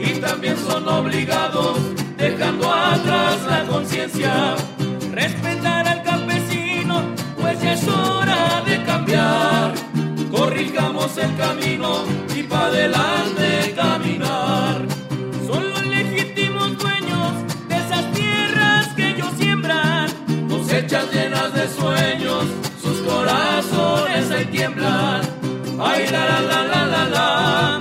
Y también son obligados, dejando atrás la conciencia, respetar al campesino, pues es hora de cambiar. Corrijamos el camino y para adelante caminar. Son los legítimos dueños de esas tierras que ellos siembran, cosechas llenas de sueños, sus corazones tiemblan. Ay, la la la la la la.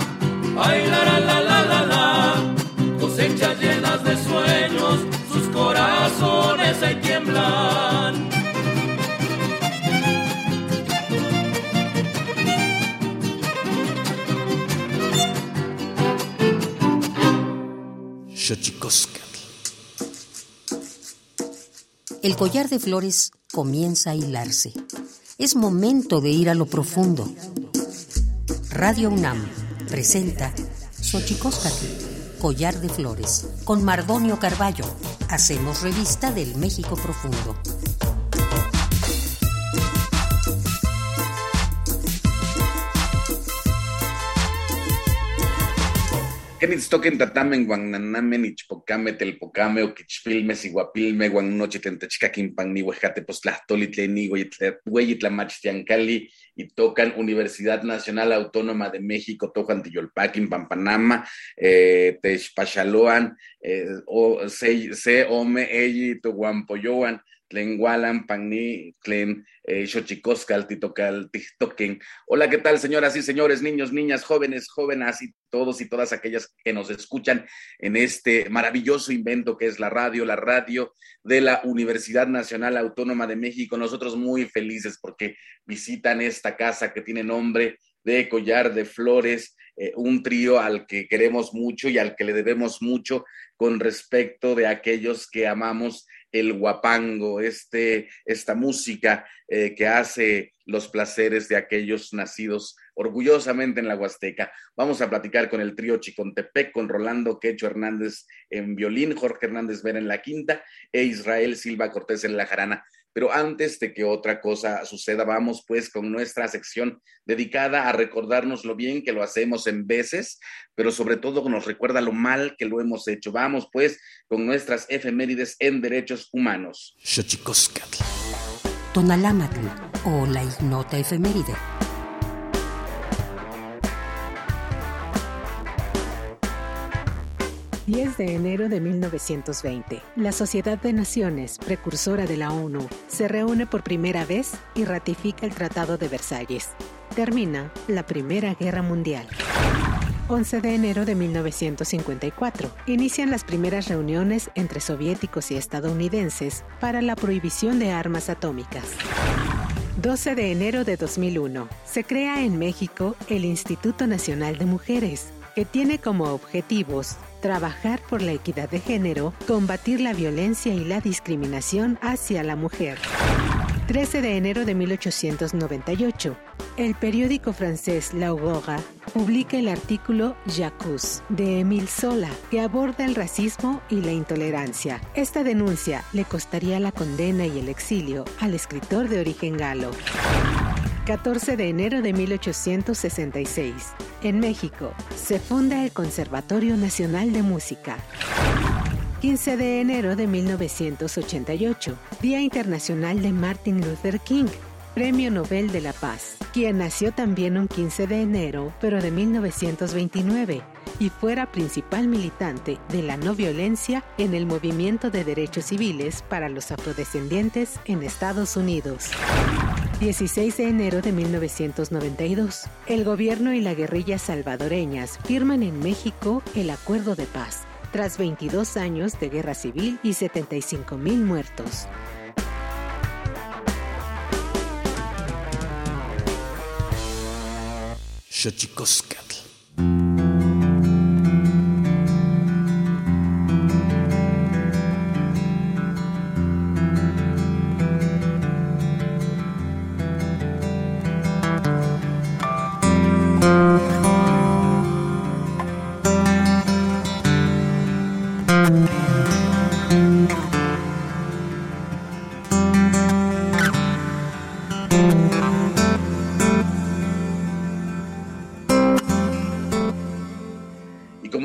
Ay, la la la la la la, cosechas llenas de sueños, sus corazones ahí tiemblan. El collar de flores comienza a hilarse. Es momento de ir a lo profundo. Radio UNAM presenta Xochicóscatl, Collar de Flores, con Mardonio Carballo. Hacemos revista del México Profundo. Kenitztoken tatamen guananamen ichpocame telpocame oquichpilme siguapilme guannochitentechcaquimpan ni huejate postlahtoli tleni tiancali y tocan Universidad Nacional Autónoma de México, tocan Tiyolpaquin, Pampanama, eh, Techpachaloan, eh, o se ome eyi toguampoyoan, tlen Walan, Pagni, tlen eh, Xochicoscal, Titocal, Titoquen. Hola, ¿qué tal, señoras y señores, niños, niñas, jóvenes, jóvenes y todos y todas aquellas que nos escuchan en este maravilloso invento que es la radio, la radio de la Universidad Nacional Autónoma de México. Nosotros muy felices porque visitan esta casa que tiene nombre de Collar de Flores, eh, un trío al que queremos mucho y al que le debemos mucho con respecto de aquellos que amamos el guapango, este, esta música eh, que hace los placeres de aquellos nacidos orgullosamente en la Huasteca. Vamos a platicar con el trío Chicontepec, con Rolando Quecho Hernández en violín, Jorge Hernández Vera en la quinta e Israel Silva Cortés en la jarana. Pero antes de que otra cosa suceda, vamos pues con nuestra sección dedicada a recordarnos lo bien que lo hacemos en veces, pero sobre todo nos recuerda lo mal que lo hemos hecho. Vamos pues con nuestras efemérides en derechos humanos. Tonalámatl o la ignota efeméride. 10 de enero de 1920, la Sociedad de Naciones, precursora de la ONU, se reúne por primera vez y ratifica el Tratado de Versalles. Termina la Primera Guerra Mundial. 11 de enero de 1954. Inician las primeras reuniones entre soviéticos y estadounidenses para la prohibición de armas atómicas. 12 de enero de 2001. Se crea en México el Instituto Nacional de Mujeres que tiene como objetivos trabajar por la equidad de género, combatir la violencia y la discriminación hacia la mujer. 13 de enero de 1898, el periódico francés L'Aurora publica el artículo Jacques de Émile Zola, que aborda el racismo y la intolerancia. Esta denuncia le costaría la condena y el exilio al escritor de origen galo. 14 de enero de 1866. En México, se funda el Conservatorio Nacional de Música. 15 de enero de 1988, Día Internacional de Martin Luther King, Premio Nobel de la Paz, quien nació también un 15 de enero, pero de 1929, y fuera principal militante de la no violencia en el movimiento de derechos civiles para los afrodescendientes en Estados Unidos. 16 de enero de 1992. El gobierno y la guerrilla salvadoreñas firman en México el Acuerdo de Paz, tras 22 años de guerra civil y 75 mil muertos.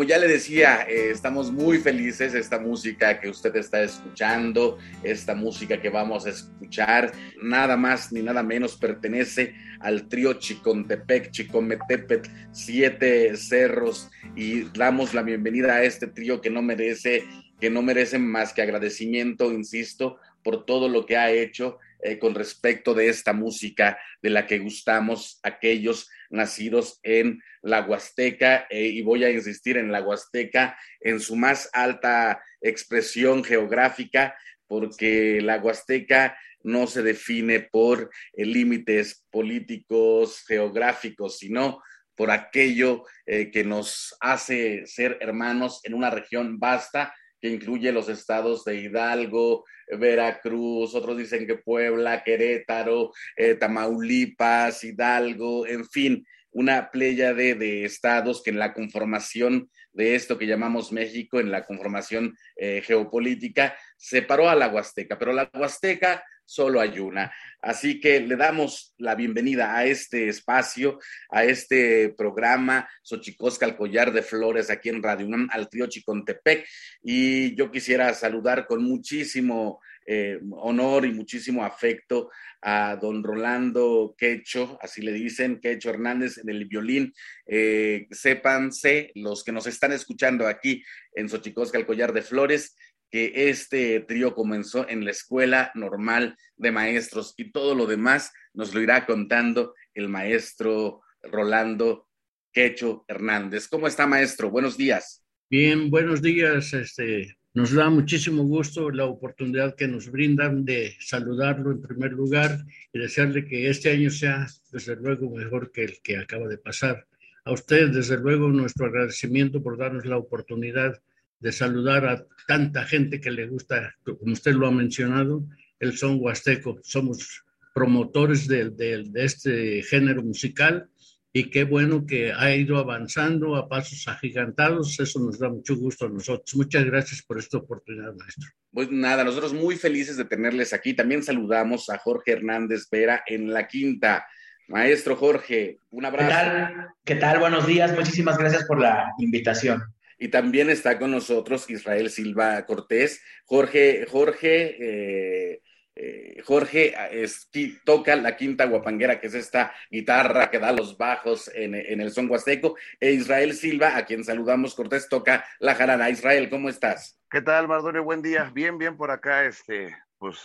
Decía, eh, estamos muy felices esta música que usted está escuchando, esta música que vamos a escuchar, nada más ni nada menos pertenece al trío Chicontepec, Chicometepet, Siete Cerros, y damos la bienvenida a este trío que no merece, que no merece más que agradecimiento, insisto, por todo lo que ha hecho eh, con respecto de esta música de la que gustamos aquellos nacidos en la Huasteca, eh, y voy a insistir en la Huasteca en su más alta expresión geográfica, porque la Huasteca no se define por eh, límites políticos, geográficos, sino por aquello que nos hace ser hermanos en una región vasta que incluye los estados de Hidalgo, Veracruz, otros dicen que Puebla, Querétaro, eh, Tamaulipas, Hidalgo, en fin, una playa de, estados que en la conformación de esto que llamamos México, en la conformación eh, geopolítica, separó a la Huasteca, pero la Huasteca solo hay una. Así que le damos la bienvenida a este espacio, a este programa Xochicosca al Collar de Flores aquí en Radio UNAM, al trío Chicontepec. Y yo quisiera saludar con muchísimo eh, honor y muchísimo afecto a don Rolando Quecho, así le dicen, Quecho Hernández en el violín. Eh, sépanse, los que nos están escuchando aquí en Xochicosca al Collar de Flores, que este trío comenzó en la Escuela Normal de Maestros y todo lo demás nos lo irá contando el maestro Rolando Quecho Hernández. ¿Cómo está, maestro? Buenos días. Bien, buenos días. Este, nos da muchísimo gusto la oportunidad que nos brindan de saludarlo en primer lugar y desearle que este año sea, desde luego, mejor que el que acaba de pasar. A usted, desde luego, nuestro agradecimiento por darnos la oportunidad de saludar a tanta gente que le gusta, como usted lo ha mencionado, el son huasteco. Somos promotores de, de, este género musical y qué bueno que ha ido avanzando a pasos agigantados. Eso nos da mucho gusto a nosotros. Muchas gracias por esta oportunidad, maestro. Pues nada, nosotros muy felices de tenerles aquí. También saludamos a Jorge Hernández Vera en la quinta. Maestro Jorge, un abrazo. ¿Qué tal? ¿Qué tal? Buenos días. Muchísimas gracias por la invitación. Y también está con nosotros Israel Silva Cortés. Jorge, Jorge, eh, eh, Jorge es, toca la quinta guapanguera, que es esta guitarra que da los bajos en, el son huasteco. E Israel Silva, a quien saludamos, Cortés, toca la jarana. Israel, ¿cómo estás? ¿Qué tal, Mardonio? Buen día. Bien, bien por acá, este, pues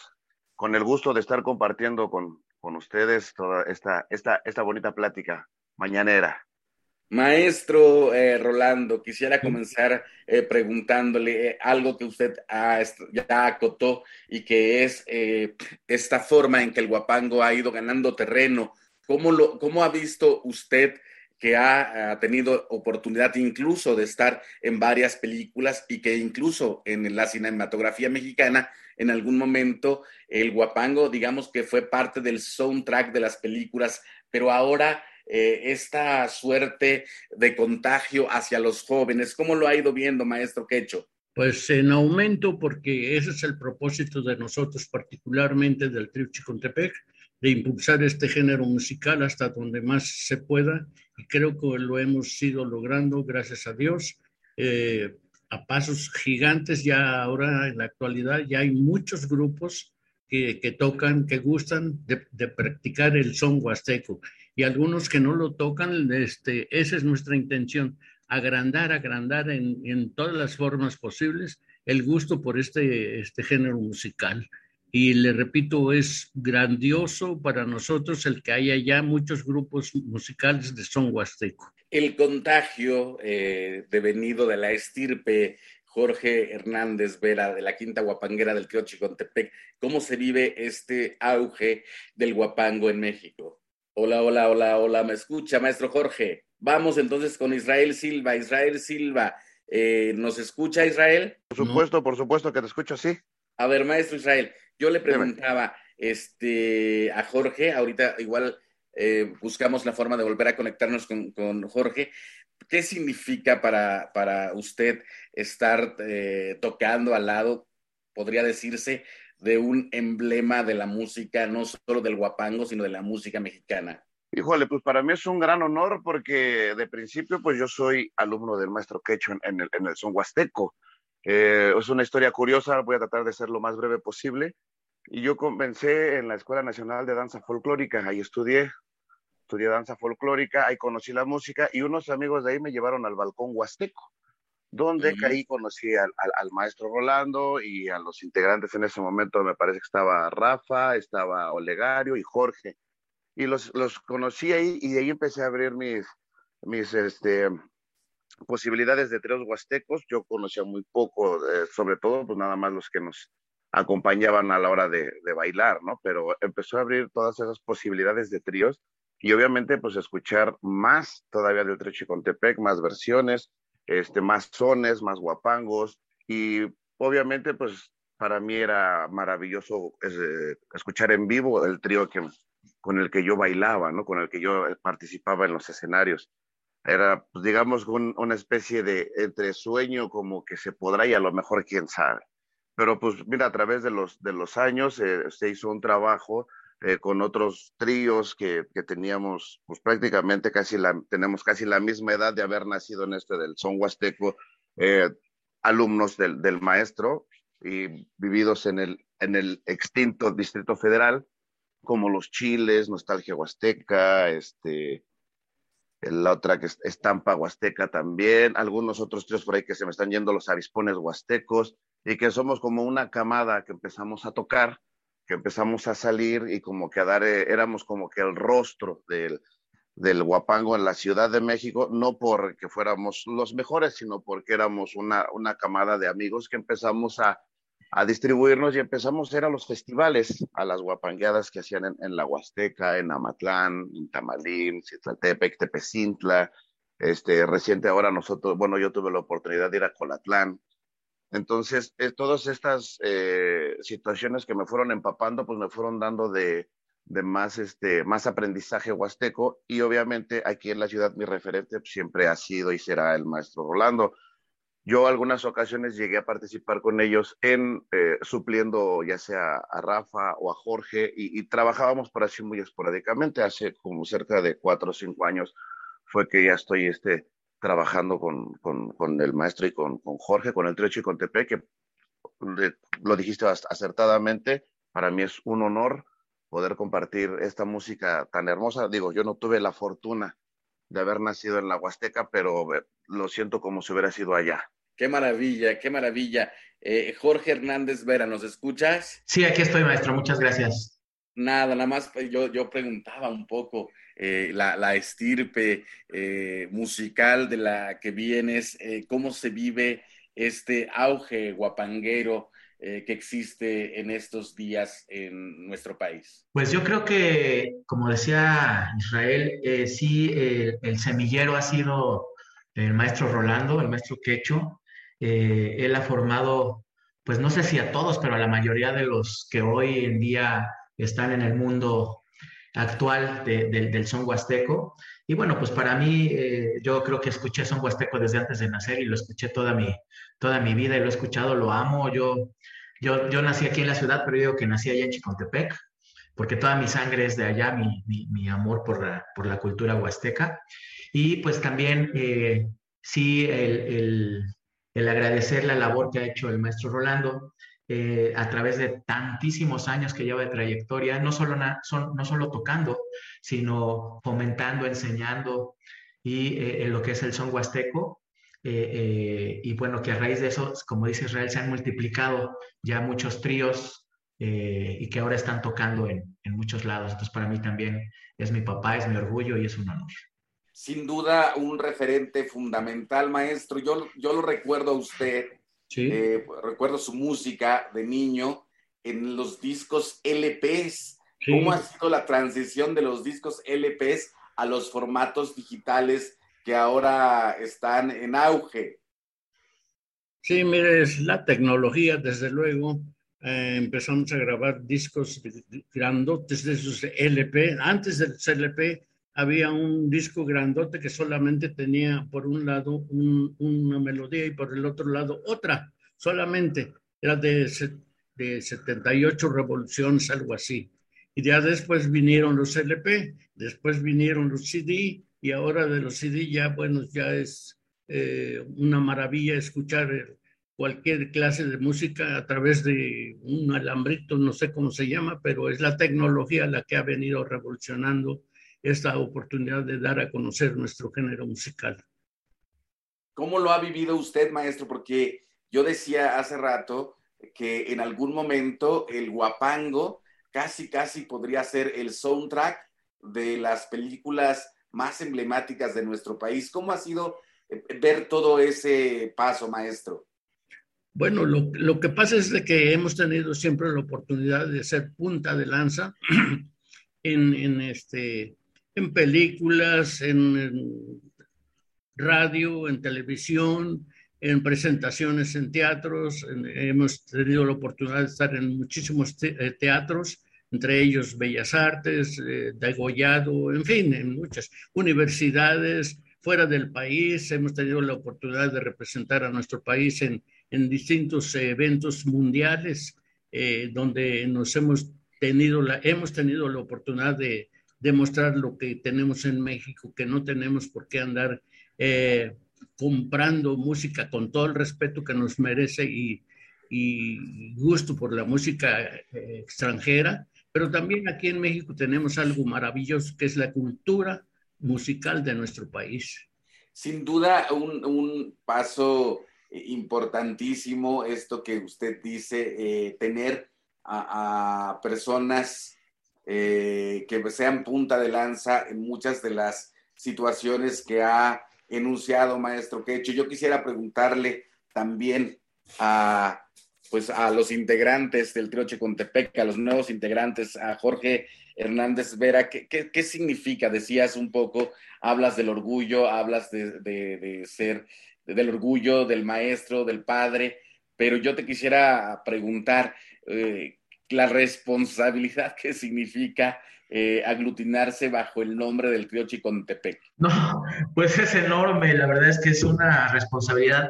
con el gusto de estar compartiendo con, con ustedes toda esta, esta, esta bonita plática mañanera. Maestro eh, Rolando, quisiera comenzar eh, preguntándole eh, algo que usted ya acotó y que es esta forma en que el guapango ha ido ganando terreno. ¿Cómo, lo, cómo ha visto usted que ha, tenido oportunidad incluso de estar en varias películas y que incluso en la cinematografía mexicana, en algún momento, el guapango, digamos que fue parte del soundtrack de las películas, pero ahora eh, esta suerte de contagio hacia los jóvenes, ¿cómo lo ha ido viendo, maestro Quecho? Pues en aumento, porque ese es el propósito de nosotros, particularmente del Trio Chicontepec, de impulsar este género musical hasta donde más se pueda y creo que lo hemos ido logrando, gracias a Dios, eh, a pasos gigantes. Ya ahora, en la actualidad, ya hay muchos grupos que, que tocan, que gustan de, practicar el son huasteco y algunos que no lo tocan, este, esa es nuestra intención, agrandar, agrandar en, en todas las formas posibles el gusto por este, este género musical y le repito, es grandioso para nosotros el que haya ya muchos grupos musicales de son huasteco. El contagio eh, devenido de la estirpe Jorge Hernández Vera de la Quinta Guapanguera del Chicontepec, ¿cómo se vive este auge del guapango en México? Hola, hola, hola, hola, ¿me escucha, maestro Jorge? Vamos entonces con Israel Silva. Israel Silva, eh, ¿nos escucha Israel? Por supuesto, por supuesto que te escucho, sí. A ver, maestro Israel, yo le preguntaba este, a Jorge, ahorita igual eh, buscamos la forma de volver a conectarnos con, Jorge. ¿Qué significa para, para usted estar eh, tocando al lado, podría decirse, de un emblema de la música, no solo del guapango, sino de la música mexicana? Híjole, pues para mí es un gran honor porque de principio pues yo soy alumno del maestro Quecho en, el, en el son huasteco. Eh, es una historia curiosa, voy a tratar de ser lo más breve posible. Y yo comencé en la Escuela Nacional de Danza Folclórica, ahí estudié, estudié danza folclórica, ahí conocí la música y unos amigos de ahí me llevaron al balcón huasteco, donde ahí conocí al, al, maestro Rolando y a los integrantes en ese momento, me parece que estaba Rafa, estaba Olegario y Jorge. Y los, los conocí ahí y de ahí empecé a abrir mis, mis, este, posibilidades de tríos huastecos, yo conocía muy poco, eh, sobre todo, pues nada más los que nos acompañaban a la hora de, bailar, ¿no? Pero empezó a abrir todas esas posibilidades de tríos y obviamente, pues escuchar más todavía del trío Chicontepec, más versiones, este, más sones, más guapangos y obviamente, pues para mí era maravilloso eh, escuchar en vivo el trío que, con el que yo bailaba, ¿no? Con el que yo participaba en los escenarios era, pues, digamos, una especie de entre sueño como que se podrá y a lo mejor quién sabe. Pero pues mira, a través de los, de los años eh, se hizo un trabajo eh, con otros tríos que, que, teníamos, pues prácticamente casi la, tenemos casi la misma edad de haber nacido en este del son huasteco, eh, alumnos del, del, maestro y vividos en el, en el extinto Distrito Federal, como los Chiles, Nostalgia Huasteca, este, la otra que es Estampa Huasteca también, algunos otros tres por ahí que se me están yendo los avispones huastecos, y que somos como una camada que empezamos a tocar, que empezamos a salir y como que a dar, eh, éramos como que el rostro del, del guapango en la Ciudad de México, no porque fuéramos los mejores, sino porque éramos una, una camada de amigos que empezamos a, a distribuirnos y empezamos a ir a los festivales, a las guapangueadas que hacían en, la Huasteca, en Amatlán, en Tamalín, Citlaltepec, Tepecintla. Este, reciente ahora nosotros, bueno, yo tuve la oportunidad de ir a Colatlán. Entonces, eh, todas estas eh, situaciones que me fueron empapando, pues me fueron dando de, más, este, más aprendizaje huasteco y obviamente aquí en la ciudad mi referente siempre ha sido y será el maestro Rolando yo algunas ocasiones llegué a participar con ellos en eh, supliendo ya sea a Rafa o a Jorge y, trabajábamos por así muy esporádicamente. Hace como cerca de cuatro o cinco años fue que ya estoy este, trabajando con, con, con el maestro y con, con, Jorge, con el Trecho y con Tepe, que lo dijiste acertadamente. Para mí es un honor poder compartir esta música tan hermosa. Digo, yo no tuve la fortuna de haber nacido en la Huasteca, pero eh, lo siento como si hubiera sido allá. Qué maravilla, qué maravilla. Eh, Jorge Hernández Vera, ¿nos escuchas? Sí, aquí estoy, maestro. Muchas gracias. Nada, nada más pues, yo, yo preguntaba un poco eh, la, estirpe eh, musical de la que vienes, cómo se vive este auge guapanguero eh, que existe en estos días en nuestro país? Pues yo creo que, como decía Israel, eh, sí, el, semillero ha sido el maestro Rolando, el maestro Quecho. Eh, él ha formado, pues no sé si a todos, pero a la mayoría de los que hoy en día están en el mundo actual del son huasteco. Y bueno, pues para mí, yo creo que escuché son huasteco desde antes de nacer y lo escuché toda mi, toda mi vida y lo he escuchado, lo amo. Yo yo, yo nací aquí en la ciudad, pero digo que nací allá en Chicontepec, porque toda mi sangre es de allá, mi, mi, amor por la, por la, cultura huasteca. Y pues también, eh, sí, el, el, el, agradecer la labor que ha hecho el maestro Rolando eh, a través de tantísimos años que lleva de trayectoria, no solo, son, no solo tocando, sino fomentando, enseñando y eh, en lo que es el son huasteco eh, eh, y bueno, que a raíz de eso, como dice Israel, se han multiplicado ya muchos tríos eh, y que ahora están tocando en, en, muchos lados. Entonces, para mí también es mi papá, es mi orgullo y es un honor. Sin duda, un referente fundamental, maestro. Yo, yo lo recuerdo a usted, ¿Sí? recuerdo su música de niño en los discos LPs. ¿Cómo ha sido la transición de los discos LPs a los formatos digitales que ahora están en auge. Sí, mire, es la tecnología, desde luego. Eh, empezamos a grabar discos grandotes de esos LP. Antes del LP había un disco grandote que solamente tenía por un lado una melodía y por el otro lado otra, solamente. Era de, de 78 revoluciones, algo así. Y ya después vinieron los LP, después vinieron los CD, y ahora de los CD ya, bueno, ya es eh, una maravilla escuchar eh, cualquier clase de música a través de un alambrito, no sé cómo se llama, pero es la tecnología la que ha venido revolucionando esta oportunidad de dar a conocer nuestro género musical. ¿Cómo lo ha vivido usted, maestro? Porque yo decía hace rato que en algún momento el guapango casi, casi podría ser el soundtrack de las películas más emblemáticas de nuestro país. ¿Cómo ha sido eh, ver todo ese paso, maestro? Bueno, lo, que pasa es de que hemos tenido siempre la oportunidad de ser punta de lanza en, este, en películas, en, radio, en televisión, en presentaciones en teatros. hemos tenido la oportunidad de estar en muchísimos eh, teatros entre ellos Bellas Artes, eh, Degollado, en fin, en muchas universidades fuera del país. Hemos tenido la oportunidad de representar a nuestro país en, en distintos eventos mundiales eh, donde nos hemos tenido, la, hemos tenido la oportunidad de demostrar lo que tenemos en México, que no tenemos por qué andar eh, comprando música con todo el respeto que nos merece y, y gusto por la música extranjera, pero también aquí en México tenemos algo maravilloso que es la cultura musical de nuestro país. Sin duda, un, paso importantísimo esto que usted dice, eh, tener a, personas eh, que sean punta de lanza en muchas de las situaciones que ha enunciado maestro Quecho. Yo quisiera preguntarle también a pues a los integrantes del trío Chicontepec, a los nuevos integrantes, a Jorge Hernández Vera, ¿qué, qué, significa? Decías un poco, hablas del orgullo, hablas de, de, ser, del orgullo del maestro, del padre, pero yo te quisiera preguntar eh, la responsabilidad que significa eh, aglutinarse bajo el nombre del trío Chicontepec. No, pues es enorme, la verdad es que es una responsabilidad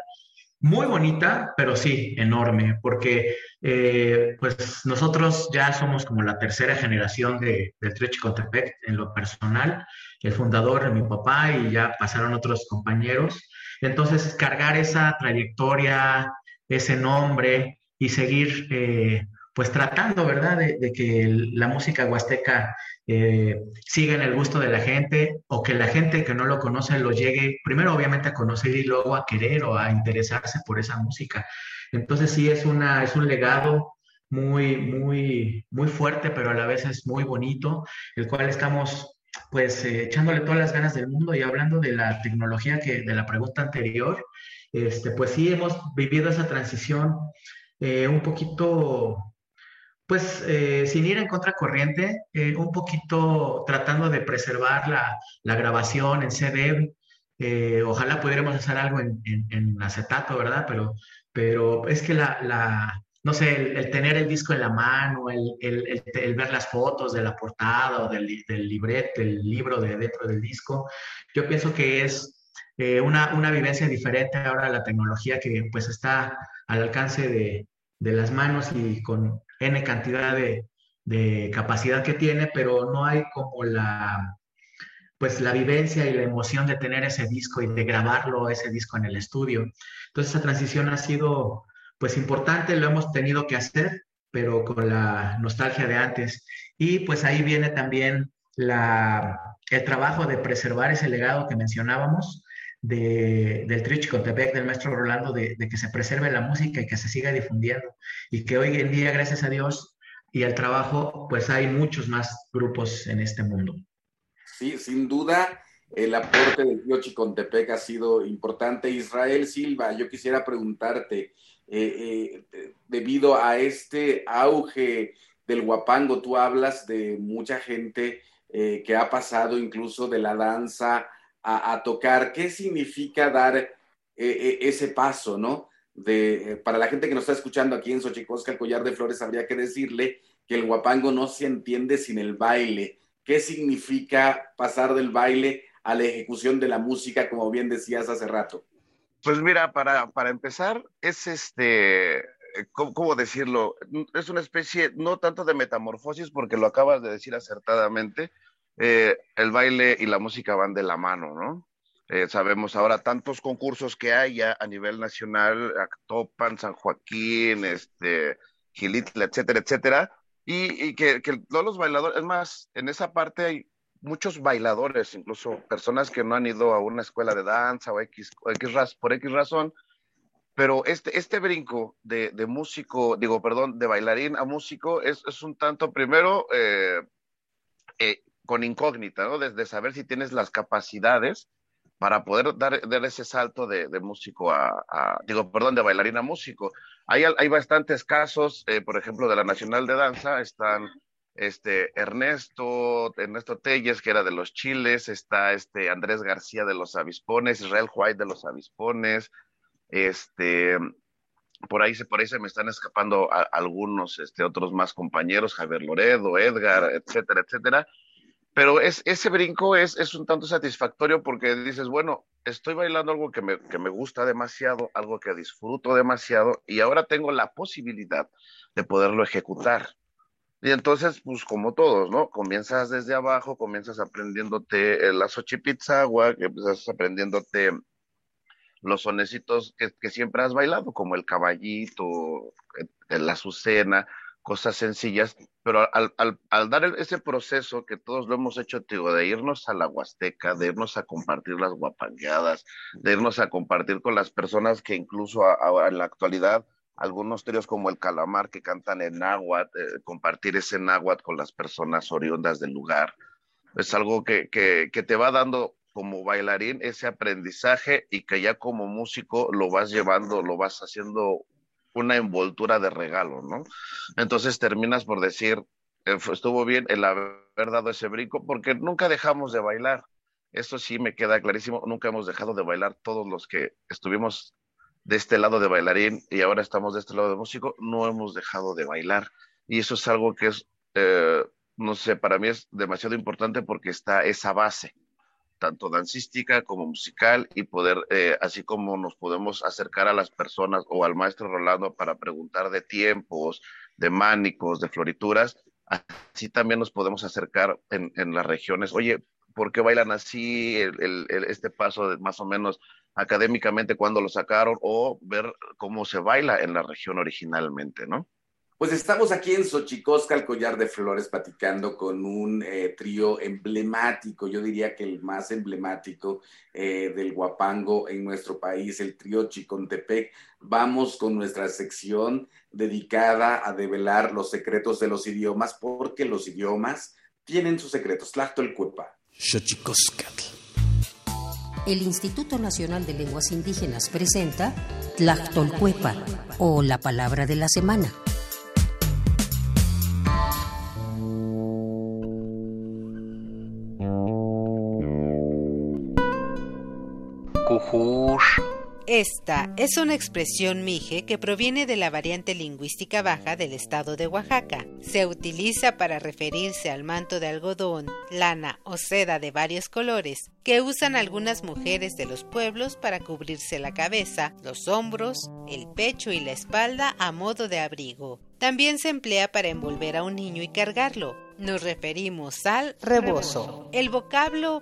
muy bonita, pero sí, enorme, porque eh, pues nosotros ya somos como la tercera generación de, del Trio Chicontepec en lo personal, el fundador, mi papá, y ya pasaron otros compañeros. Entonces, cargar esa trayectoria, ese nombre y seguir eh, pues tratando, ¿verdad?, de, que la música huasteca eh, siga en el gusto de la gente o que la gente que no lo conoce lo llegue, primero obviamente a conocer y luego a querer o a interesarse por esa música. Entonces sí es, una, es un legado muy, muy, muy fuerte, pero a la vez es muy bonito, el cual estamos pues eh, echándole todas las ganas del mundo y hablando de la tecnología que de la pregunta anterior, este, pues sí hemos vivido esa transición eh, un poquito, pues eh, sin ir en contracorriente, eh, un poquito tratando de preservar la, grabación en CD. ojalá pudiéramos hacer algo en, acetato, ¿verdad? Pero, pero es que la, no sé, el, tener el disco en la mano, el, el, el, ver las fotos de la portada o del, del libreto, del libro de dentro del disco, yo pienso que es eh, una, una, vivencia diferente ahora la tecnología que pues está al alcance de, de las manos y con N cantidad de, de, capacidad que tiene, pero no hay como la, pues la vivencia y la emoción de tener ese disco y de grabarlo, ese disco en el estudio. Entonces esa transición ha sido pues importante, lo hemos tenido que hacer, pero con la nostalgia de antes. Y pues ahí viene también la, el trabajo de preservar ese legado que mencionábamos de, del Trio Chicontepec, del maestro Rolando, de, que se preserve la música y que se siga difundiendo. Y que hoy en día, gracias a Dios y al trabajo, pues hay muchos más grupos en este mundo. Sí, sin duda, el aporte del Trio Chicontepec ha sido importante. Israel Silva, yo quisiera preguntarte, eh, eh, debido a este auge del guapango, tú hablas de mucha gente eh, que ha pasado incluso de la danza a, tocar. ¿Qué significa dar ese paso, no? De, para la gente que nos está escuchando aquí en Xochicosca, el collar de flores, habría que decirle que el guapango no se entiende sin el baile. ¿Qué significa pasar del baile a la ejecución de la música, como bien decías hace rato? Pues mira, para, para empezar, es este, ¿cómo, decirlo? Es una especie, no tanto de metamorfosis, porque lo acabas de decir acertadamente, eh, el baile y la música van de la mano, ¿no? Eh, sabemos ahora tantos concursos que hay ya a nivel nacional, Actopan, San Joaquín, este, Gilitla, etcétera, etcétera, y, y que, que, todos los bailadores, es más, en esa parte hay muchos bailadores, incluso personas que no han ido a una escuela de danza o X, X por X razón, pero este, este brinco de, de, músico, digo, perdón, de bailarín a músico es, es un tanto primero eh, eh, con incógnita, ¿no? Desde saber si tienes las capacidades para poder dar, dar ese salto de, músico a, digo, perdón, de bailarín a músico. Hay, hay bastantes casos, eh, por ejemplo, de la Nacional de Danza, están este Ernesto, Ernesto Telles, que era de los Chiles, está este Andrés García de los Avispones, Israel White de los Avispones, este, por ahí por ahí se me están escapando algunos, este, otros más compañeros, Javier Loredo, Edgar, etcétera, etcétera. Pero es, ese brinco es, un tanto satisfactorio porque dices, bueno, estoy bailando algo que me, gusta demasiado, algo que disfruto demasiado, y ahora tengo la posibilidad de poderlo ejecutar. Y entonces, pues como todos, ¿no? Comienzas desde abajo, comienzas aprendiéndote la Xochipitzagua, que empiezas aprendiéndote los sonecitos que, que, siempre has bailado, como el caballito, la azucena, cosas sencillas, pero al, al, dar ese proceso que todos lo hemos hecho, digo, de irnos a la Huasteca, de irnos a compartir las guapangueadas, de irnos a compartir con las personas que incluso a, a, en la actualidad algunos tríos como el Calamar que cantan en náhuatl, eh, compartir ese náhuatl con las personas oriundas del lugar. Es algo que, que, te va dando como bailarín ese aprendizaje y que ya como músico lo vas llevando, lo vas haciendo una envoltura de regalo, ¿no? Entonces terminas por decir, eh, estuvo bien el haber dado ese brinco porque nunca dejamos de bailar. Eso sí me queda clarísimo, nunca hemos dejado de bailar todos los que estuvimos de este lado de bailarín y ahora estamos de este lado de músico, no hemos dejado de bailar. Y eso es algo que es, eh, no sé, para mí es demasiado importante porque está esa base, tanto dancística como musical, y poder, eh, así como nos podemos acercar a las personas o al maestro Rolando para preguntar de tiempos, de mánicos, de florituras, así también nos podemos acercar en, en las regiones. Oye, ¿por qué bailan así? El, el, este paso de más o menos académicamente cuando lo sacaron o ver cómo se baila en la región originalmente, ¿no? Pues estamos aquí en Xochicosca, el collar de flores, platicando con un eh, trío emblemático, yo diría que el más emblemático eh, del guapango en nuestro país, el trío Chicontepec. Vamos con nuestra sección dedicada a develar los secretos de los idiomas, porque los idiomas tienen sus secretos. Tlacto el cuepa. Xochicoscatl. el Instituto Nacional de Lenguas Indígenas presenta Tlactolcuepa o la palabra de la semana. Esta es una expresión mije que proviene de la variante lingüística baja del estado de Oaxaca. Se utiliza para referirse al manto de algodón, lana o seda de varios colores que usan algunas mujeres de los pueblos para cubrirse la cabeza, los hombros, el pecho y la espalda a modo de abrigo. También se emplea para envolver a un niño y cargarlo. Nos referimos al rebozo. El vocablo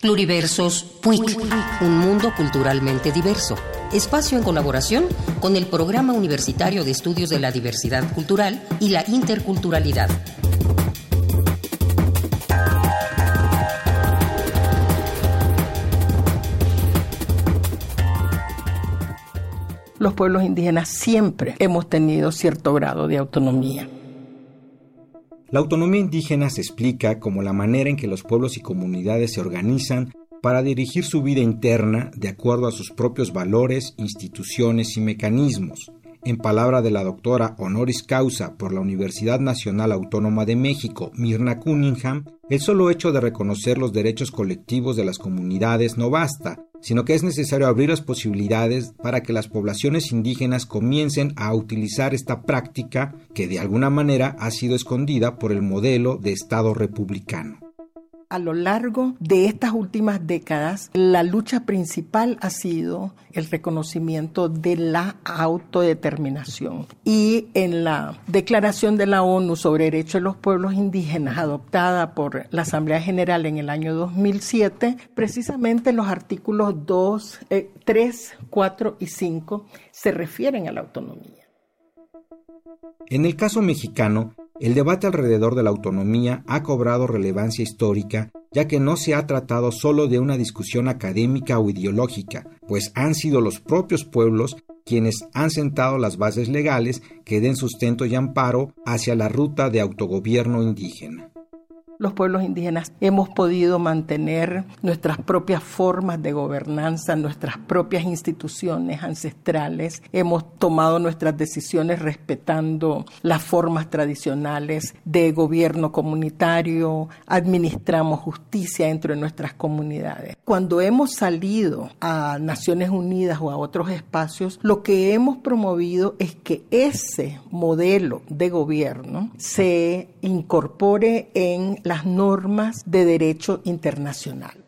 Pluriversos PUIC, un mundo culturalmente diverso. Espacio en colaboración con el Programa Universitario de Estudios de la Diversidad Cultural y la Interculturalidad. Los pueblos indígenas siempre hemos tenido cierto grado de autonomía. La autonomía indígena se explica como la manera en que los pueblos y comunidades se organizan para dirigir su vida interna de acuerdo a sus propios valores, instituciones y mecanismos. En palabra de la doctora honoris causa por la Universidad Nacional Autónoma de México, Mirna Cunningham, el solo hecho de reconocer los derechos colectivos de las comunidades no basta, sino que es necesario abrir las posibilidades para que las poblaciones indígenas comiencen a utilizar esta práctica que de alguna manera ha sido escondida por el modelo de Estado republicano. A lo largo de estas últimas décadas, la lucha principal ha sido el reconocimiento de la autodeterminación. Y en la Declaración de la ONU sobre Derechos de los Pueblos Indígenas, adoptada por la Asamblea General en el año 2007, precisamente los artículos 2, 3, 4 y 5 se refieren a la autonomía. En el caso mexicano, el debate alrededor de la autonomía ha cobrado relevancia histórica, ya que no se ha tratado solo de una discusión académica o ideológica, pues han sido los propios pueblos quienes han sentado las bases legales que den sustento y amparo hacia la ruta de autogobierno indígena los pueblos indígenas hemos podido mantener nuestras propias formas de gobernanza, nuestras propias instituciones ancestrales, hemos tomado nuestras decisiones respetando las formas tradicionales de gobierno comunitario, administramos justicia dentro de nuestras comunidades. Cuando hemos salido a Naciones Unidas o a otros espacios, lo que hemos promovido es que ese modelo de gobierno se incorpore en las normas de derecho internacional.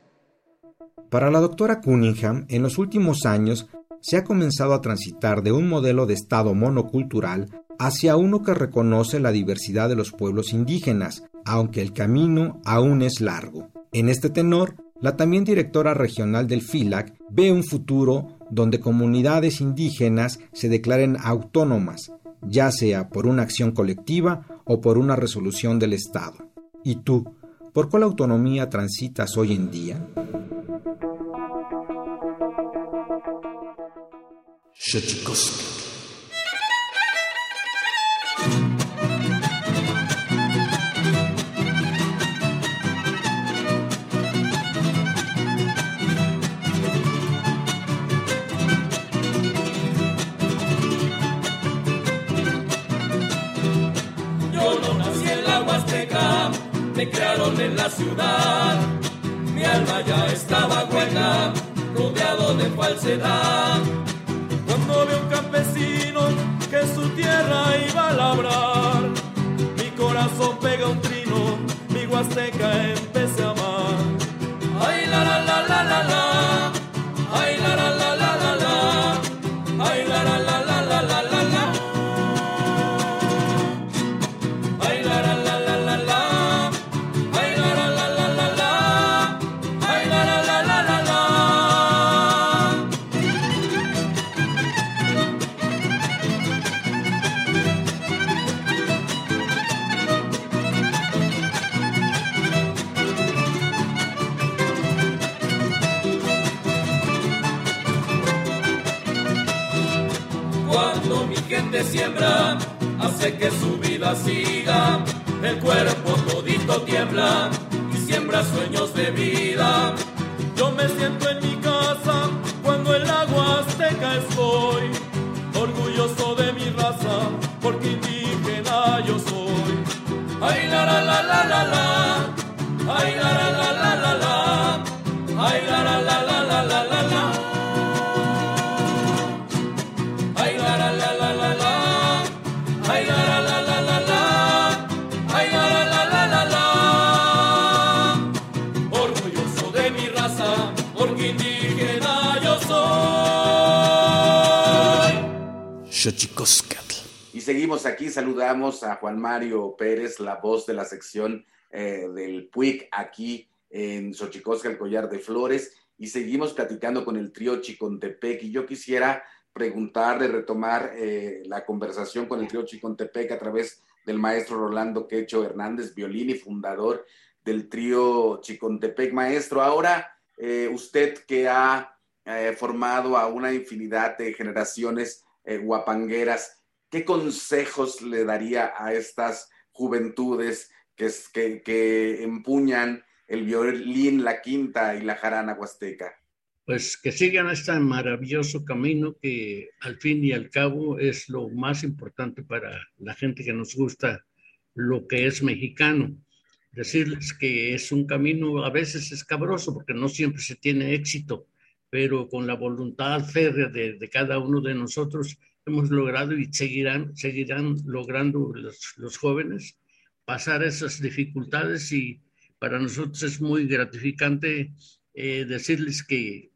Para la doctora Cunningham, en los últimos años se ha comenzado a transitar de un modelo de Estado monocultural hacia uno que reconoce la diversidad de los pueblos indígenas, aunque el camino aún es largo. En este tenor, la también directora regional del FILAC ve un futuro donde comunidades indígenas se declaren autónomas, ya sea por una acción colectiva o por una resolución del Estado. ¿Y tú, por cuál autonomía transitas hoy en día? Mi alma ya estaba buena, rodeado de falsedad. Cuando vi un campesino que su tierra iba a labrar, mi corazón pega un trino, mi huasteca empecé a amar. Ay, la la la la la la, mi gente siembra, hace que su vida siga. El cuerpo todito tiembla y siembra sueños de vida. Yo me siento en mi casa cuando el agua azteca estoy, orgulloso de mi raza, porque indígena yo soy. Ay la la la la la la, ay la la la la la ay la la la Y seguimos aquí, saludamos a Juan Mario Pérez, la voz de la sección eh, del PUIC aquí en Xochicosca, el collar de flores, y seguimos platicando con el trío Chicontepec. Y yo quisiera preguntarle, retomar eh, la conversación con el trío Chicontepec a través del maestro Rolando Quecho Hernández, violín y fundador del trío Chicontepec. Maestro, ahora eh, usted que ha formado a una infinidad de generaciones eh, guapangueras, ¿qué consejos le daría a estas juventudes que, que, empuñan el violín, la quinta y la jarana huasteca? Pues que sigan este maravilloso camino que al fin y al cabo es lo más importante para la gente que nos gusta lo que es mexicano. Decirles que es un camino a veces escabroso porque no siempre se tiene éxito, pero con la voluntad férrea de, de cada uno de nosotros hemos logrado y seguirán, seguirán logrando los, los, jóvenes pasar esas dificultades y para nosotros es muy gratificante eh, decirles que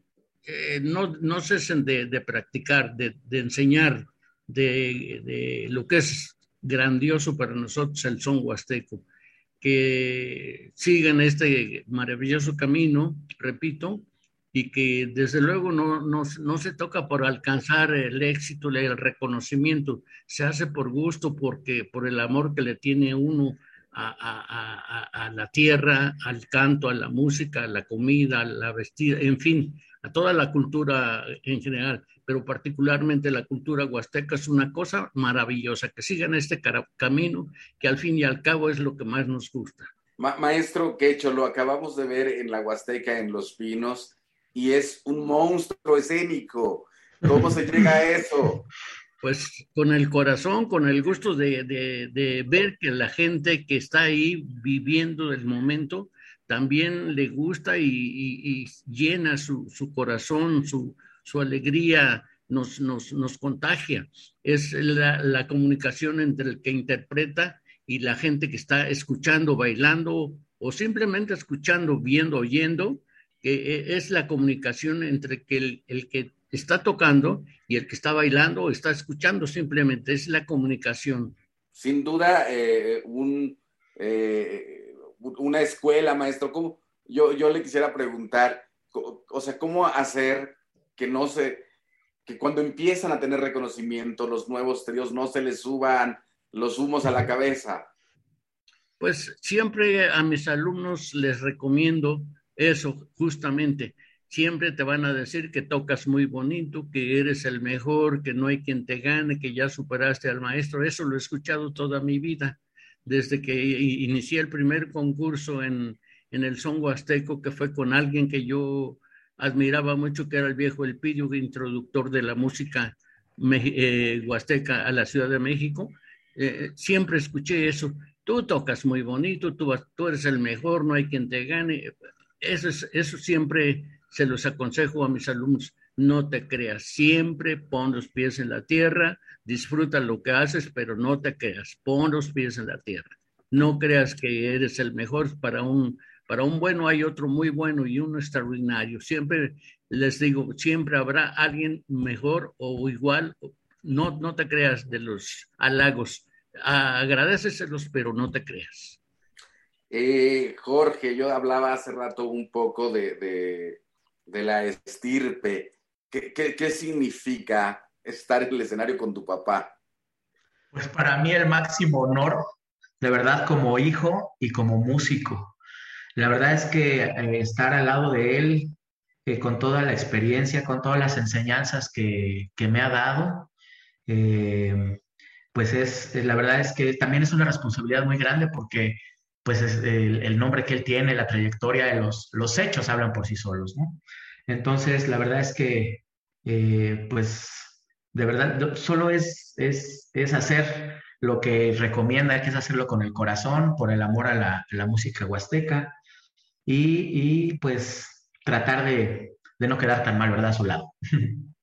eh, no, no, cesen de, de practicar, de, de enseñar de, de, lo que es grandioso para nosotros el son huasteco, que sigan este maravilloso camino, repito, y que desde luego no, no, no, se toca por alcanzar el éxito, el reconocimiento, se hace por gusto, porque, por el amor que le tiene uno a, a, a, la tierra, al canto, a la música, a la comida, a la vestida, en fin, a toda la cultura en general, pero particularmente la cultura huasteca es una cosa maravillosa, que sigan este camino, que al fin y al cabo es lo que más nos gusta. maestro Quecho, lo acabamos de ver en la Huasteca, en Los Pinos, y es un monstruo escénico. ¿Cómo se llega a eso? Pues con el corazón, con el gusto de, de, ver que la gente que está ahí viviendo el momento también le gusta y, llena su, su, corazón, su, su alegría, nos, nos, nos, contagia. Es la, la comunicación entre el que interpreta y la gente que está escuchando, bailando o simplemente escuchando, viendo, oyendo que es la comunicación entre que el, que está tocando y el que está bailando o está escuchando simplemente, es la comunicación. Sin duda, eh, un, eh, una escuela, maestro, ¿cómo? Yo, yo le quisiera preguntar, o sea, ¿cómo hacer que no se, que cuando empiezan a tener reconocimiento los nuevos tríos no se les suban los humos a la cabeza? Pues siempre a mis alumnos les recomiendo eso, justamente. Siempre te van a decir que tocas muy bonito, que eres el mejor, que no hay quien te gane, que ya superaste al maestro. Eso lo he escuchado toda mi vida, desde que inicié el primer concurso en, en el son huasteco, que fue con alguien que yo admiraba mucho, que era el viejo Elpidio, introductor de la música eh, huasteca a la Ciudad de México. Eh, siempre escuché eso. Tú tocas muy bonito, tú, tú eres el mejor, no hay quien te gane eso, eso siempre se los aconsejo a mis alumnos. No te creas, siempre pon los pies en la tierra, disfruta lo que haces, pero no te creas, pon los pies en la tierra. No creas que eres el mejor para un, para un bueno hay otro muy bueno y uno extraordinario. Siempre les digo, siempre habrá alguien mejor o igual. No, no te creas de los halagos. Agradeceselos, pero no te creas. Eh, Jorge, yo hablaba hace rato un poco de, la estirpe. ¿Qué, significa estar en el escenario con tu papá? Pues para mí el máximo honor, de verdad, como hijo y como músico. La verdad es que eh, estar al lado de él, eh, con toda la experiencia, con todas las enseñanzas que, que me ha dado, eh, pues es, la verdad es que también es una responsabilidad muy grande porque pues el, nombre que él tiene, la trayectoria, los, los hechos hablan por sí solos, ¿no? Entonces, la verdad es que, eh, pues, de verdad, solo es, es, es, hacer lo que recomienda, que es hacerlo con el corazón, por el amor a la, la música huasteca y, y, pues tratar de, de no quedar tan mal, ¿verdad? A su lado.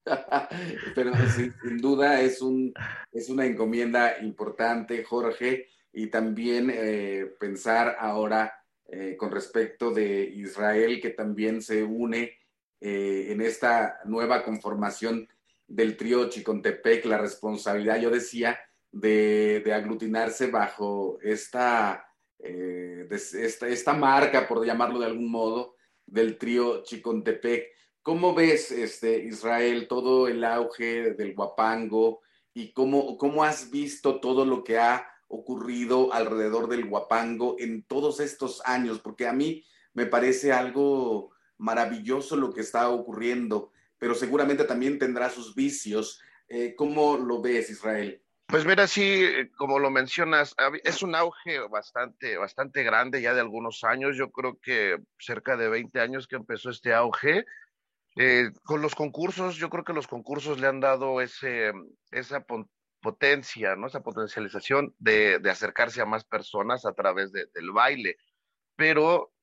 Pero sin duda es, un, es una encomienda importante, Jorge, y también eh, pensar ahora eh, con respecto de Israel, que también se une eh, en esta nueva conformación del trío Chicontepec, la responsabilidad, yo decía, de, de aglutinarse bajo esta, esta, esta marca, por llamarlo de algún modo, del trío Chicontepec. ¿Cómo ves, este, Israel, todo el auge del guapango y cómo, cómo has visto todo lo que ha ocurrido alrededor del guapango en todos estos años? Porque a mí me parece algo maravilloso lo que está ocurriendo, pero seguramente también tendrá sus vicios. Eh, ¿Cómo lo ves, Israel? Pues mira, sí, como lo mencionas, es un auge bastante, bastante grande ya de algunos años. Yo creo que cerca de 20 años que empezó este auge. Eh, con los concursos, yo creo que los concursos le han dado ese, esa potencia, ¿no? esa potencialización de, de acercarse a más personas a través de, del baile. Pero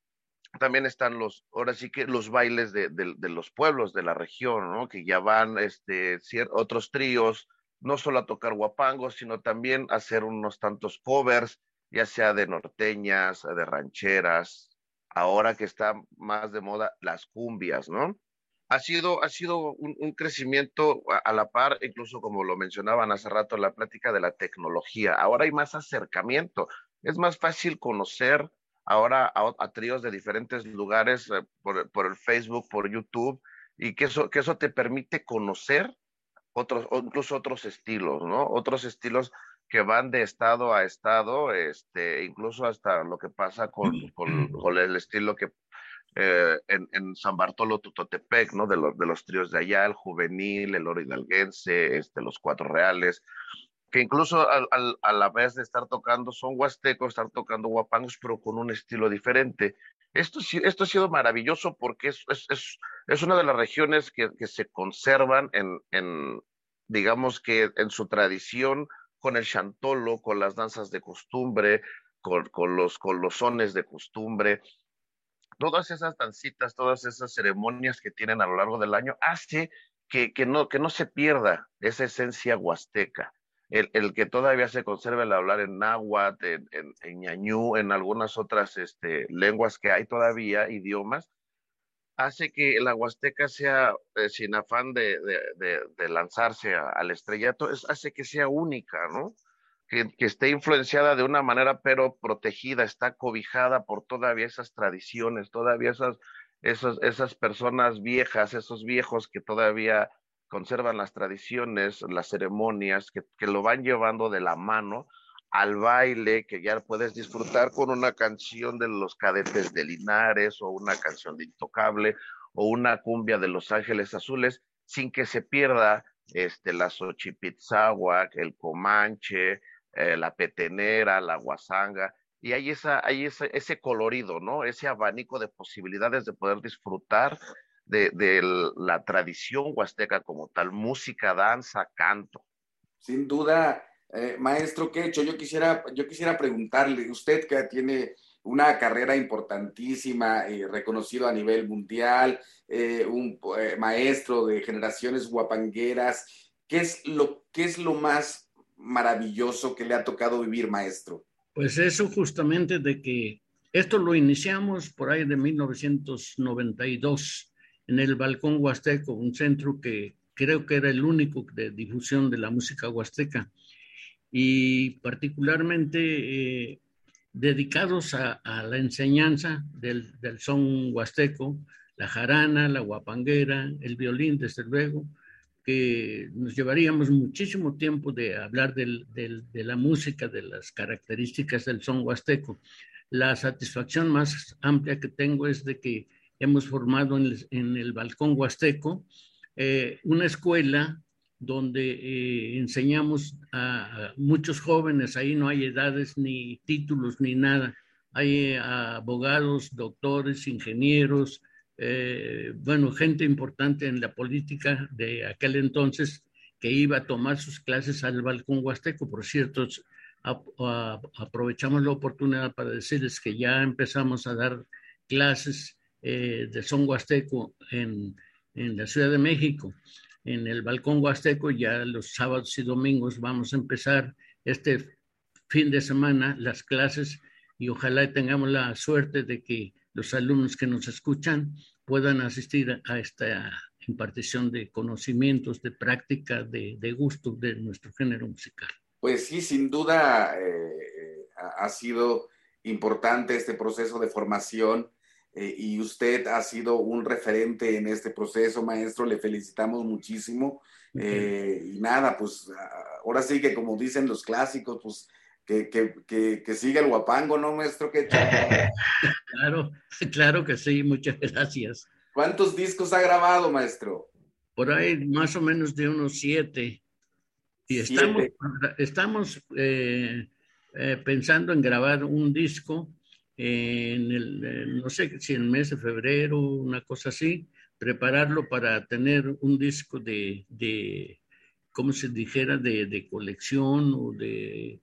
también están los, ahora sí que los bailes de, de los pueblos de la región, ¿no? que ya van este, otros tríos, no solo a tocar guapangos, sino también a hacer unos tantos covers, ya sea de norteñas, de rancheras, ahora que está más de moda las cumbias, ¿no? Ha sido, ha sido un, crecimiento a, la par, incluso como lo mencionaban hace rato en la plática de la tecnología. Ahora hay más acercamiento. Es más fácil conocer ahora a, tríos de diferentes lugares eh, por, el Facebook, por YouTube, y que eso, que eso te permite conocer otros, incluso otros estilos, ¿no? Otros estilos que van de estado a estado, este, incluso hasta lo que pasa con, con el estilo que eh, en, San Bartolo Tutotepec, ¿no? De los, de los tríos de allá, el juvenil, el oro hidalguense, este, los cuatro reales, que incluso a la vez de estar tocando son huastecos, estar tocando guapangos, pero con un estilo diferente. Esto, esto ha sido maravilloso porque es, es, es, una de las regiones que, que se conservan en, en, digamos que en su tradición con el chantolo, con las danzas de costumbre, con, con, los, con los sones de costumbre todas esas dancitas, todas esas ceremonias que tienen a lo largo del año, hace que, que, no, que no se pierda esa esencia huasteca. El, el, que todavía se conserve el hablar en náhuatl, en, en, en ñañú, en algunas otras este, lenguas que hay todavía, idiomas, hace que la huasteca sea, eh, sin afán de, de, de, de lanzarse a, al estrellato, es, hace que sea única, ¿no? Que, esté influenciada de una manera, pero protegida, está cobijada por todavía esas tradiciones, todavía esas, esas, esas personas viejas, esos viejos que todavía conservan las tradiciones, las ceremonias, que, que lo van llevando de la mano al baile, que ya puedes disfrutar con una canción de los cadetes de Linares o una canción de Intocable o una cumbia de Los Ángeles Azules, sin que se pierda este, la Xochipitzahuac, el Comanche, eh, la petenera, la guasanga, y hay, esa, hay ese, ese, colorido, ¿no? Ese abanico de posibilidades de poder disfrutar de, de, la tradición huasteca como tal, música, danza, canto. Sin duda, eh, maestro Quecho, yo quisiera, yo quisiera preguntarle, usted que tiene una carrera importantísima, eh, reconocido a nivel mundial, eh, un eh, maestro de generaciones guapangueras, ¿qué es lo, qué es lo más maravilloso que le ha tocado vivir, maestro? Pues eso justamente de que esto lo iniciamos por ahí de 1992 en el Balcón Huasteco, un centro que creo que era el único de difusión de la música huasteca y particularmente eh, dedicados a, la enseñanza del, del son huasteco, la jarana, la guapanguera, el violín, desde luego, que nos llevaríamos muchísimo tiempo de hablar del, del, de la música, de las características del son huasteco. La satisfacción más amplia que tengo es de que hemos formado en el, en el balcón huasteco eh, una escuela donde eh, enseñamos a, muchos jóvenes, ahí no hay edades ni títulos ni nada, hay abogados, doctores, ingenieros, eh, bueno, gente importante en la política de aquel entonces que iba a tomar sus clases al balcón huasteco. Por cierto, aprovechamos la oportunidad para decirles que ya empezamos a dar clases eh, de son huasteco en, en la Ciudad de México, en el balcón huasteco, ya los sábados y domingos vamos a empezar este fin de semana las clases y ojalá tengamos la suerte de que los alumnos que nos escuchan puedan asistir a esta impartición de conocimientos, de práctica, de, de gusto de nuestro género musical. Pues sí, sin duda eh, ha sido importante este proceso de formación eh, y usted ha sido un referente en este proceso, maestro. Le felicitamos muchísimo. Eh, y nada, pues ahora sí que como dicen los clásicos, pues que, que, que, siga el guapango, ¿no, maestro? claro, claro que sí, muchas gracias. ¿Cuántos discos ha grabado, maestro? Por ahí más o menos de unos siete. Y estamos, estamos eh, eh, pensando en grabar un disco en el, no sé si en el mes de febrero, una cosa así, prepararlo para tener un disco de, de como se dijera, de, de colección o de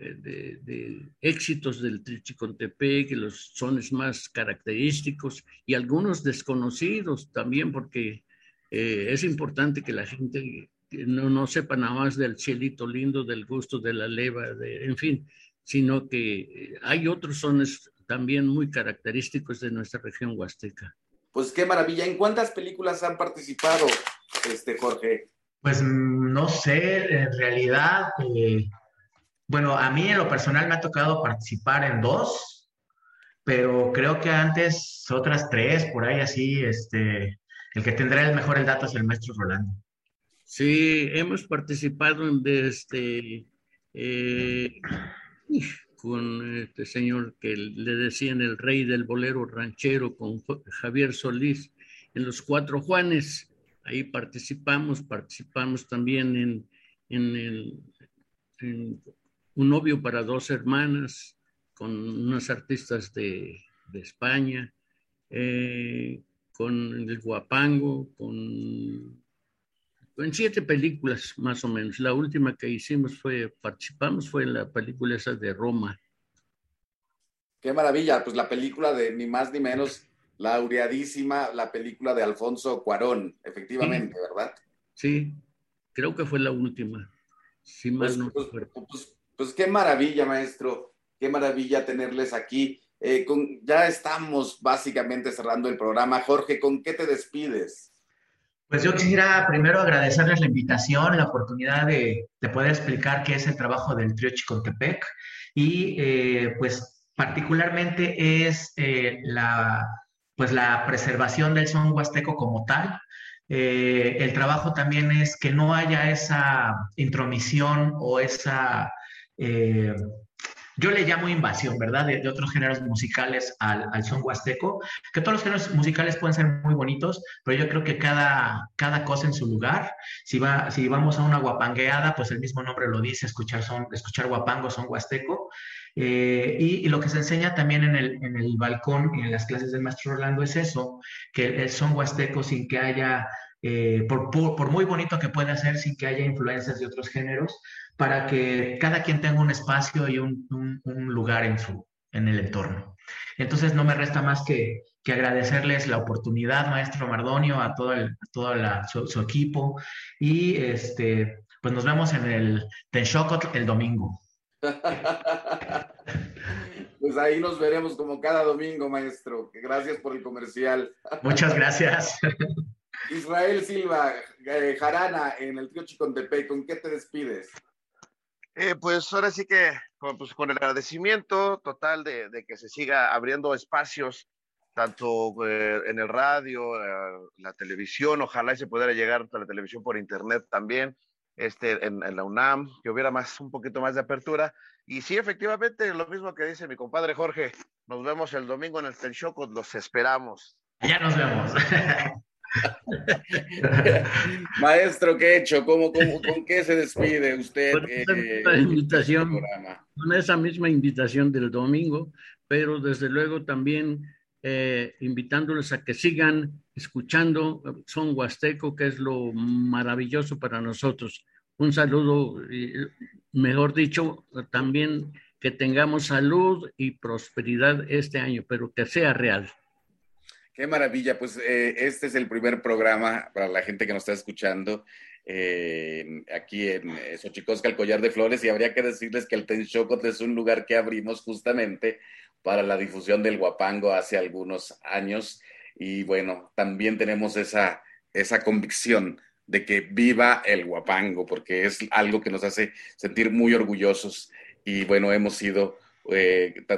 eh, de, éxitos del Trichicontepec, los sones más característicos y algunos desconocidos también, porque eh, es importante que la gente no, no, sepa nada más del cielito lindo, del gusto de la leva, de, en fin, sino que eh, hay otros sones también muy característicos de nuestra región huasteca. Pues qué maravilla. ¿En cuántas películas han participado, este Jorge? Pues mm, no sé, en realidad bueno, a mí en lo personal me ha tocado participar en dos, pero creo que antes otras tres, por ahí así, este, el que tendrá el mejor el dato es el maestro Rolando. Sí, hemos participado en este, eh, con este señor que le decían el rey del bolero ranchero, con Javier Solís, en los Cuatro Juanes. Ahí participamos, participamos también en, en el un novio para dos hermanas, con unas artistas de, España, eh, con el Guapango, con, con siete películas más o menos. La última que hicimos fue, participamos, fue en la película esa de Roma. Qué maravilla, pues la película de ni más ni menos laureadísima, la película de Alfonso Cuarón, efectivamente, ¿verdad? Sí, creo que fue la última. Si pues, no pues, pues, pues qué maravilla, maestro, qué maravilla tenerles aquí. Eh, ya estamos básicamente cerrando el programa. Jorge, ¿con qué te despides? Pues yo quisiera primero agradecerles la invitación, la oportunidad de, poder explicar qué es el trabajo del Trío Chicontepec y eh, pues particularmente es eh, la, pues la preservación del son huasteco como tal. el trabajo también es que no haya esa intromisión o esa eh, yo le llamo invasión, ¿verdad? De, otros géneros musicales al, son huasteco, que todos los géneros musicales pueden ser muy bonitos, pero yo creo que cada, cada cosa en su lugar. Si, va, si vamos a una guapangueada, pues el mismo nombre lo dice, escuchar, son, escuchar guapango, son huasteco. Eh, y, lo que se enseña también en el, en el balcón y en las clases del maestro Orlando es eso, que el son huasteco sin que haya eh, por, por, muy bonito que pueda ser sin que haya influencias de otros géneros, para que cada quien tenga un espacio y un, un, lugar en, su, en el entorno. Entonces no me resta más que, que agradecerles la oportunidad, maestro Mardonio, a todo, el, todo la, su, equipo y este, pues nos vemos en el Tenshokot el domingo. Pues ahí nos veremos como cada domingo, maestro. Gracias por el comercial. Muchas gracias. Israel Silva, eh, Jarana, en el Tío Chicontepec, ¿con qué te despides? Eh, pues ahora sí que pues, con el agradecimiento total de, que se siga abriendo espacios, tanto eh, en el radio, la televisión, ojalá se pudiera llegar a la televisión por internet también, este, en, la UNAM, que hubiera más, un poquito más de apertura. Y sí, efectivamente, lo mismo que dice mi compadre Jorge, nos vemos el domingo en el Tenshoko, los esperamos. Ya nos vemos. Maestro Quecho, ¿cómo, cómo, con qué se despide usted? Con esa, eh, invitación, con esa misma invitación del domingo, pero desde luego también eh, invitándoles a que sigan escuchando Son Huasteco, que es lo maravilloso para nosotros. Un saludo, mejor dicho, también que tengamos salud y prosperidad este año, pero que sea real. Qué maravilla, pues eh, este es el primer programa para la gente que nos está escuchando eh, aquí en eh, Xochicosca, el Collar de Flores, y habría que decirles que el Tenchocot es un lugar que abrimos justamente para la difusión del guapango hace algunos años, y bueno, también tenemos esa, esa convicción de que viva el guapango, porque es algo que nos hace sentir muy orgullosos, y bueno, hemos ido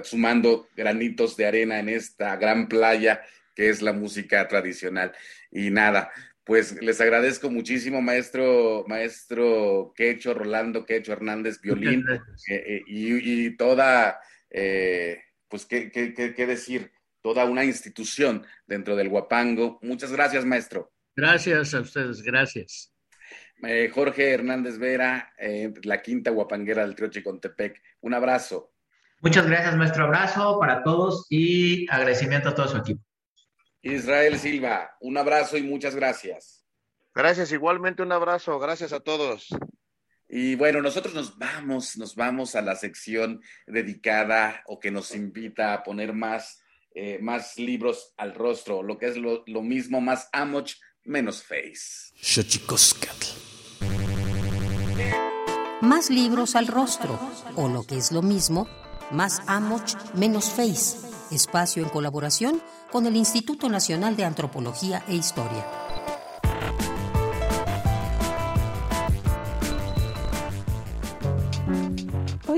sumando granitos de arena en esta gran playa que es la música tradicional. Y nada, pues les agradezco muchísimo, maestro, maestro Quecho, Rolando Quecho Hernández, violín, eh, eh, y, toda, eh, pues, ¿qué, qué, decir? Toda una institución dentro del Guapango. Muchas gracias, maestro. Gracias a ustedes, gracias. Jorge Hernández Vera, la quinta guapanguera del Trio Chicontepec. Un abrazo. Muchas gracias, maestro. Abrazo para todos y agradecimiento a todo su equipo. Israel Silva, un abrazo y muchas gracias. Gracias, igualmente un abrazo, gracias a todos. Y bueno, nosotros nos vamos, nos vamos a la sección dedicada o que nos invita a poner más, eh, más libros al rostro, lo que es lo, lo mismo, más amoch, menos face. Más libros al rostro, o lo que es lo mismo, más amoch, menos face. Espacio en colaboración con el Instituto Nacional de Antropología e Historia.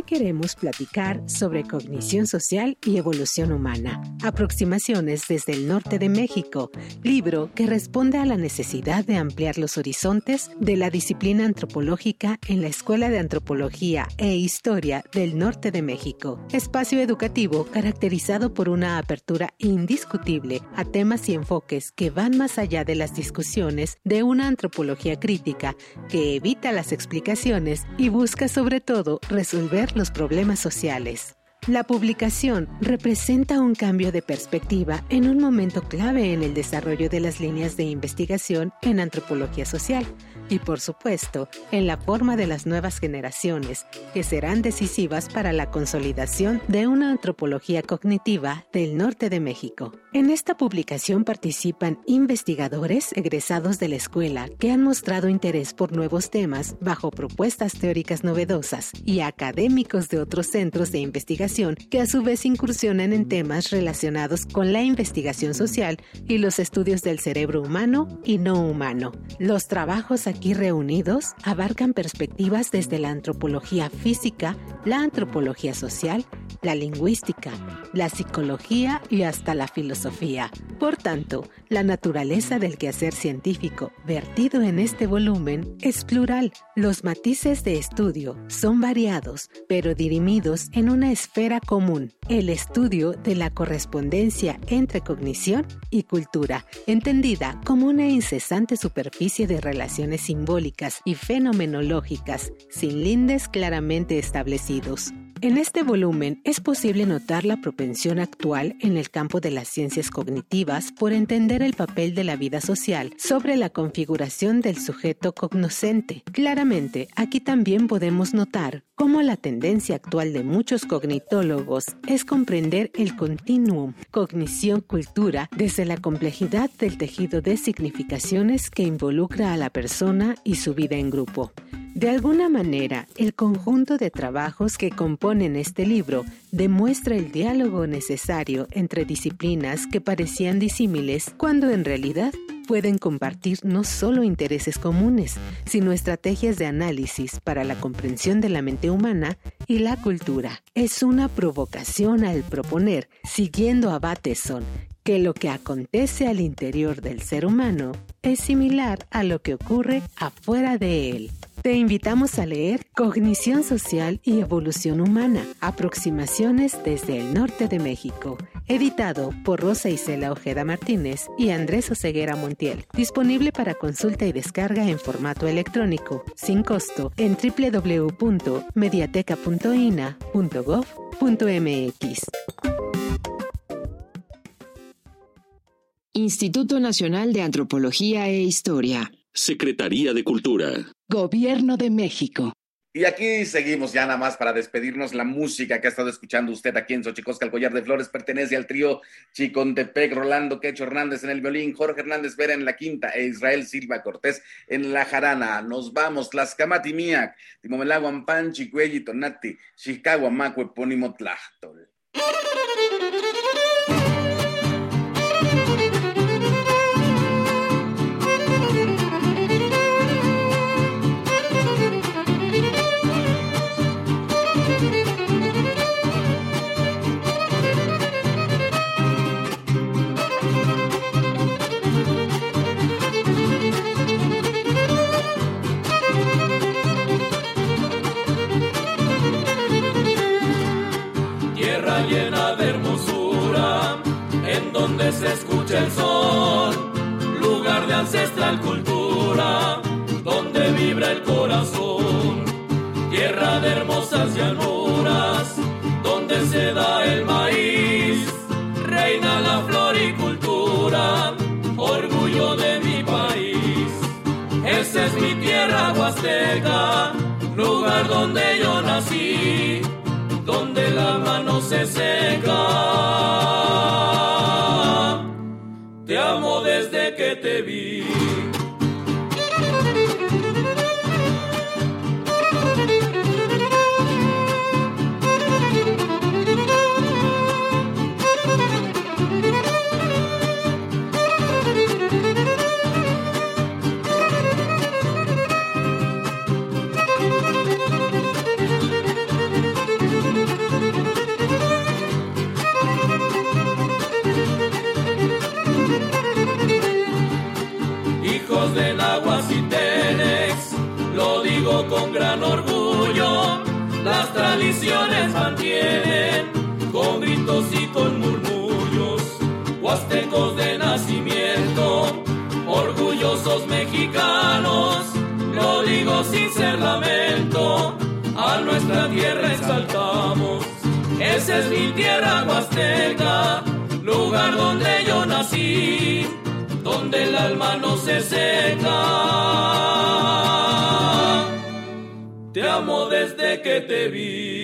Queremos platicar sobre cognición social y evolución humana, aproximaciones desde el norte de México, libro que responde a la necesidad de ampliar los horizontes de la disciplina antropológica en la Escuela de Antropología e Historia del Norte de México, espacio educativo caracterizado por una apertura indiscutible a temas y enfoques que van más allá de las discusiones de una antropología crítica que evita las explicaciones y busca sobre todo resolver los problemas sociales. La publicación representa un cambio de perspectiva en un momento clave en el desarrollo de las líneas de investigación en antropología social y, por supuesto, en la forma de las nuevas generaciones, que serán decisivas para la consolidación de una antropología cognitiva del norte de México. En esta publicación participan investigadores egresados de la escuela que han mostrado interés por nuevos temas bajo propuestas teóricas novedosas y académicos de otros centros de investigación que a su vez incursionan en temas relacionados con la investigación social y los estudios del cerebro humano y no humano. Los trabajos aquí reunidos abarcan perspectivas desde la antropología física, la antropología social, la lingüística, la psicología y hasta la filosofía. Por tanto, la naturaleza del quehacer científico vertido en este volumen es plural. Los matices de estudio son variados, pero dirimidos en una esfera común, el estudio de la correspondencia entre cognición y cultura, entendida como una incesante superficie de relaciones simbólicas y fenomenológicas, sin lindes claramente establecidos. En este volumen es posible notar la propensión actual en el campo de las ciencias cognitivas por entender el papel de la vida social sobre la configuración del sujeto cognoscente. Claramente, aquí también podemos notar cómo la tendencia actual de muchos cognitólogos es comprender el continuum cognición-cultura desde la complejidad del tejido de significaciones que involucra a la persona y su vida en grupo. De alguna manera, el conjunto de trabajos que componen este libro demuestra el diálogo necesario entre disciplinas que parecían disímiles cuando en realidad pueden compartir no solo intereses comunes, sino estrategias de análisis para la comprensión de la mente humana y la cultura. Es una provocación al proponer, siguiendo a Bateson, que lo que acontece al interior del ser humano es similar a lo que ocurre afuera de él. Te invitamos a leer Cognición Social y Evolución Humana, aproximaciones desde el norte de México, editado por Rosa Isela Ojeda Martínez y Andrés Oseguera Montiel, disponible para consulta y descarga en formato electrónico, sin costo, en www.mediateca.ina.gov.mx. Instituto Nacional de Antropología e Historia. Secretaría de Cultura. Gobierno de México. Y aquí seguimos ya nada más para despedirnos. La música que ha estado escuchando usted aquí en Xochicosca, el collar de flores, pertenece al trío Chicontepec, Rolando Quecho Hernández en el violín, Jorge Hernández Vera en la quinta e Israel Silva Cortés en la jarana. Nos vamos, Las Miak, Timomelaguan Panchi, Cuelli, Tonati, Chicago, Maco, Epónimo Tlachtol. Se escucha el sol, lugar de ancestral cultura, donde vibra el corazón, tierra de hermosas llanuras, donde se da el maíz, reina la floricultura, orgullo de mi país. Esa es mi tierra huasteca, lugar donde yo nací, donde la mano se seca. Te vi. Tradiciones mantienen con gritos y con murmullos, huastecos de nacimiento, orgullosos mexicanos, lo digo sin ser lamento, a nuestra tierra exaltamos, esa es mi tierra huasteca, lugar donde yo nací, donde el alma no se seca. Te amo desde que te vi.